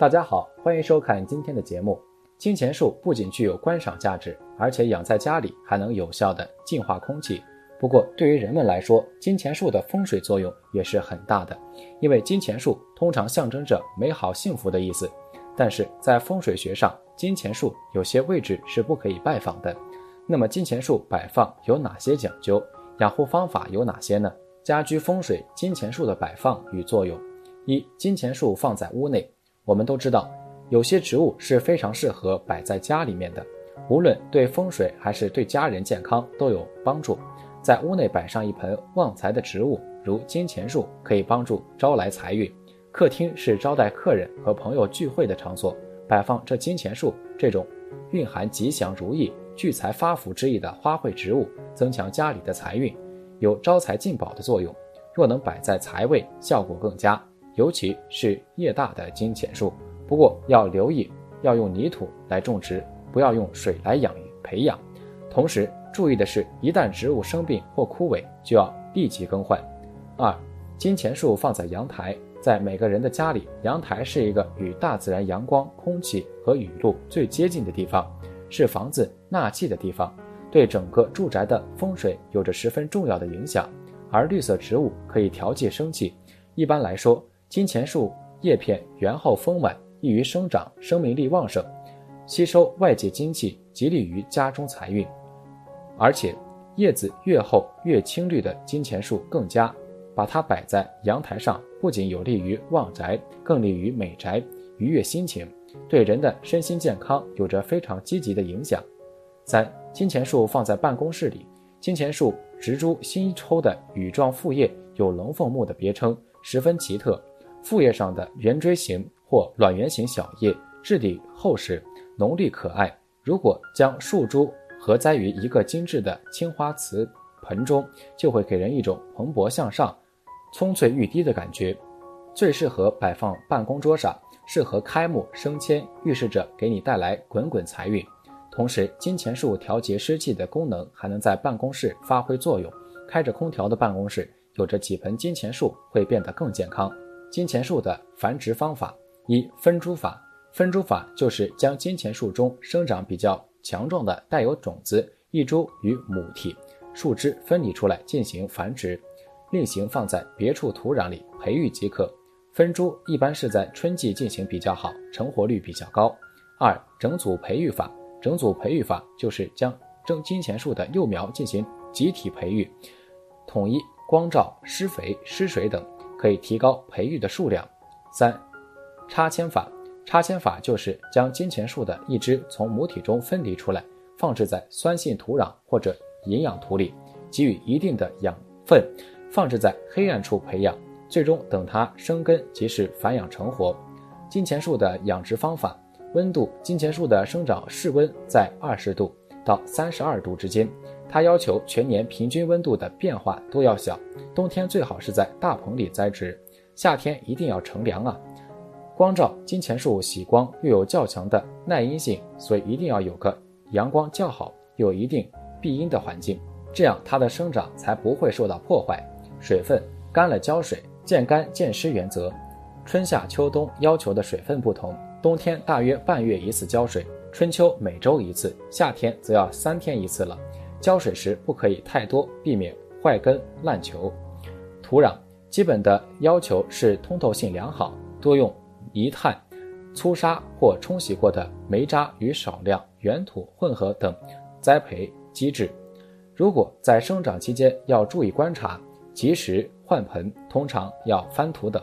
大家好，欢迎收看今天的节目。金钱树不仅具有观赏价值，而且养在家里还能有效的净化空气。不过，对于人们来说，金钱树的风水作用也是很大的，因为金钱树通常象征着美好幸福的意思。但是在风水学上，金钱树有些位置是不可以拜访的。那么，金钱树摆放有哪些讲究？养护方法有哪些呢？家居风水金钱树的摆放与作用：一、金钱树放在屋内。我们都知道，有些植物是非常适合摆在家里面的，无论对风水还是对家人健康都有帮助。在屋内摆上一盆旺财的植物，如金钱树，可以帮助招来财运。客厅是招待客人和朋友聚会的场所，摆放这金钱树这种蕴含吉祥如意、聚财发福之意的花卉植物，增强家里的财运，有招财进宝的作用。若能摆在财位，效果更佳。尤其是叶大的金钱树，不过要留意，要用泥土来种植，不要用水来养培养。同时注意的是，一旦植物生病或枯萎，就要立即更换。二，金钱树放在阳台，在每个人的家里，阳台是一个与大自然阳光、空气和雨露最接近的地方，是房子纳气的地方，对整个住宅的风水有着十分重要的影响。而绿色植物可以调节生气，一般来说。金钱树叶片圆厚丰满，易于生长，生命力旺盛，吸收外界精气，极利于家中财运。而且叶子越厚越青绿的金钱树更佳，把它摆在阳台上，不仅有利于旺宅，更利于美宅，愉悦心情，对人的身心健康有着非常积极的影响。三、金钱树放在办公室里，金钱树植株新抽的羽状复叶有龙凤木的别称，十分奇特。副叶上的圆锥形或卵圆形小叶，质地厚实，浓绿可爱。如果将树株合栽于一个精致的青花瓷盆中，就会给人一种蓬勃向上、葱翠欲滴的感觉。最适合摆放办公桌上，适合开幕升迁，预示着给你带来滚滚财运。同时，金钱树调节湿气的功能还能在办公室发挥作用。开着空调的办公室，有着几盆金钱树会变得更健康。金钱树的繁殖方法一分株法，分株法就是将金钱树中生长比较强壮的带有种子一株与母体树枝分离出来进行繁殖，另行放在别处土壤里培育即可。分株一般是在春季进行比较好，成活率比较高。二整组培育法，整组培育法就是将正金钱树的幼苗进行集体培育，统一光照、施肥、施水等。可以提高培育的数量。三，插签法，插签法就是将金钱树的一枝从母体中分离出来，放置在酸性土壤或者营养土里，给予一定的养分，放置在黑暗处培养，最终等它生根即是繁养成活。金钱树的养殖方法，温度，金钱树的生长室温在二十度到三十二度之间。它要求全年平均温度的变化都要小，冬天最好是在大棚里栽植，夏天一定要乘凉啊。光照金钱树喜光又有较强的耐阴性，所以一定要有个阳光较好有一定避阴的环境，这样它的生长才不会受到破坏。水分干了浇水，见干见湿原则，春夏秋冬要求的水分不同，冬天大约半月一次浇水，春秋每周一次，夏天则要三天一次了。浇水时不可以太多，避免坏根烂球。土壤基本的要求是通透性良好，多用泥炭、粗沙或冲洗过的煤渣与少量原土混合等栽培机制。如果在生长期间要注意观察，及时换盆，通常要翻土等。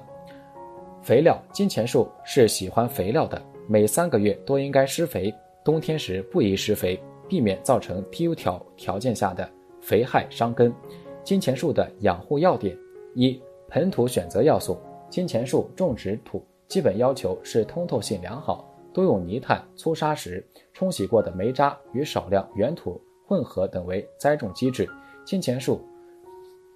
肥料，金钱树是喜欢肥料的，每三个月都应该施肥，冬天时不宜施肥。避免造成低优条条件下的肥害伤根。金钱树的养护要点：一、盆土选择要素。金钱树种植土基本要求是通透性良好，多用泥炭、粗砂石、冲洗过的煤渣与少量原土混合等为栽种机制。金钱树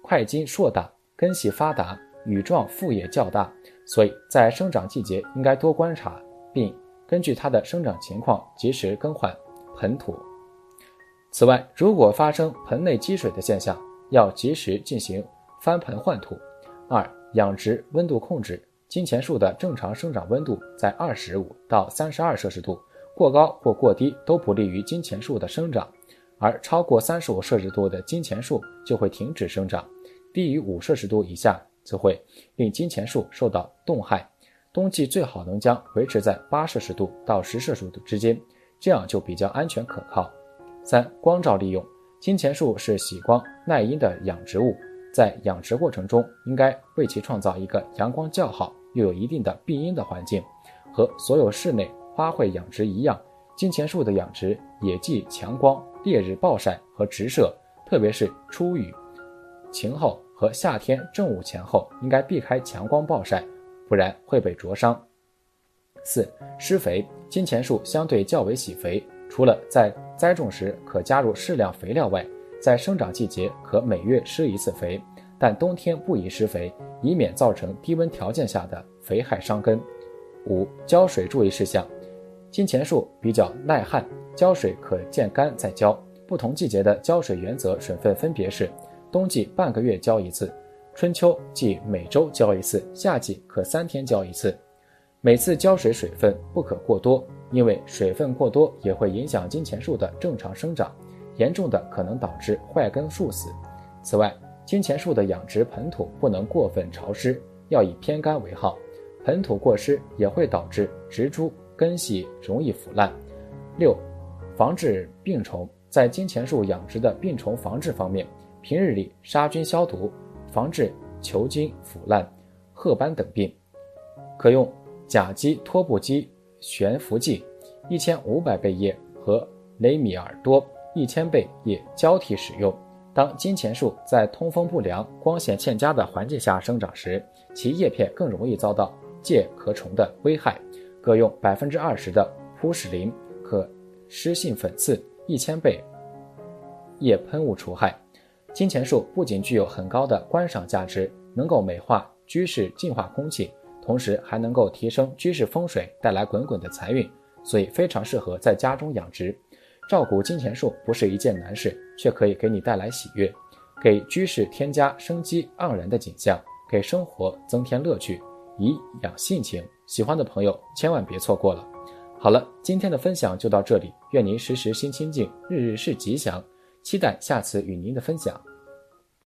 块茎硕大，根系发达，羽状复叶较大，所以在生长季节应该多观察，并根据它的生长情况及时更换盆土。此外，如果发生盆内积水的现象，要及时进行翻盆换土。二、养殖温度控制，金钱树的正常生长温度在二十五到三十二摄氏度，过高或过低都不利于金钱树的生长。而超过三十五摄氏度的金钱树就会停止生长，低于五摄氏度以下则会令金钱树受到冻害。冬季最好能将维持在八摄氏度到十摄氏度之间，这样就比较安全可靠。三、光照利用，金钱树是喜光耐阴的养植物，在养殖过程中应该为其创造一个阳光较好。又有一定的避阴的环境，和所有室内花卉养殖一样，金钱树的养殖也忌强光、烈日暴晒和直射，特别是初雨、晴后和夏天正午前后，应该避开强光暴晒，不然会被灼伤。四、施肥，金钱树相对较为喜肥，除了在栽种时可加入适量肥料外，在生长季节可每月施一次肥。但冬天不宜施肥，以免造成低温条件下的肥害伤根。五、浇水注意事项：金钱树比较耐旱，浇水可见干再浇。不同季节的浇水原则水分分别是：冬季半个月浇一次，春秋季每周浇一次，夏季可三天浇一次。每次浇水水分不可过多，因为水分过多也会影响金钱树的正常生长，严重的可能导致坏根树死。此外，金钱树的养殖盆土不能过分潮湿，要以偏干为好。盆土过湿也会导致植株根系容易腐烂。六、防治病虫，在金钱树养殖的病虫防治方面，平日里杀菌消毒，防治球茎腐烂、褐斑等病，可用甲基托布基悬浮剂一千五百倍液和雷米尔多一千倍液交替使用。当金钱树在通风不良、光线欠佳的环境下生长时，其叶片更容易遭到介壳虫的危害。各用百分之二十的扑使林可湿性粉刺一千倍叶喷雾除害。金钱树不仅具有很高的观赏价值，能够美化居室、净化空气，同时还能够提升居室风水，带来滚滚的财运，所以非常适合在家中养殖。照顾金钱树不是一件难事，却可以给你带来喜悦，给居室添加生机盎然的景象，给生活增添乐趣，以养性情。喜欢的朋友千万别错过了。好了，今天的分享就到这里，愿您时时心清静，日日是吉祥。期待下次与您的分享。